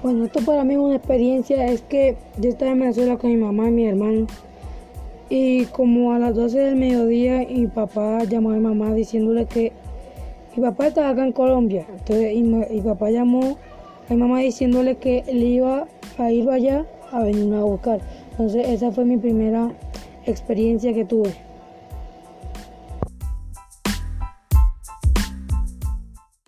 Pues bueno, esto para mí es una experiencia, es que yo estaba en Venezuela con mi mamá y mi hermano. Y como a las 12 del mediodía, mi papá llamó a mi mamá diciéndole que mi papá estaba acá en Colombia. Entonces, y mi papá llamó a mi mamá diciéndole que él iba a ir allá a venirme a buscar. Entonces, esa fue mi primera experiencia que tuve.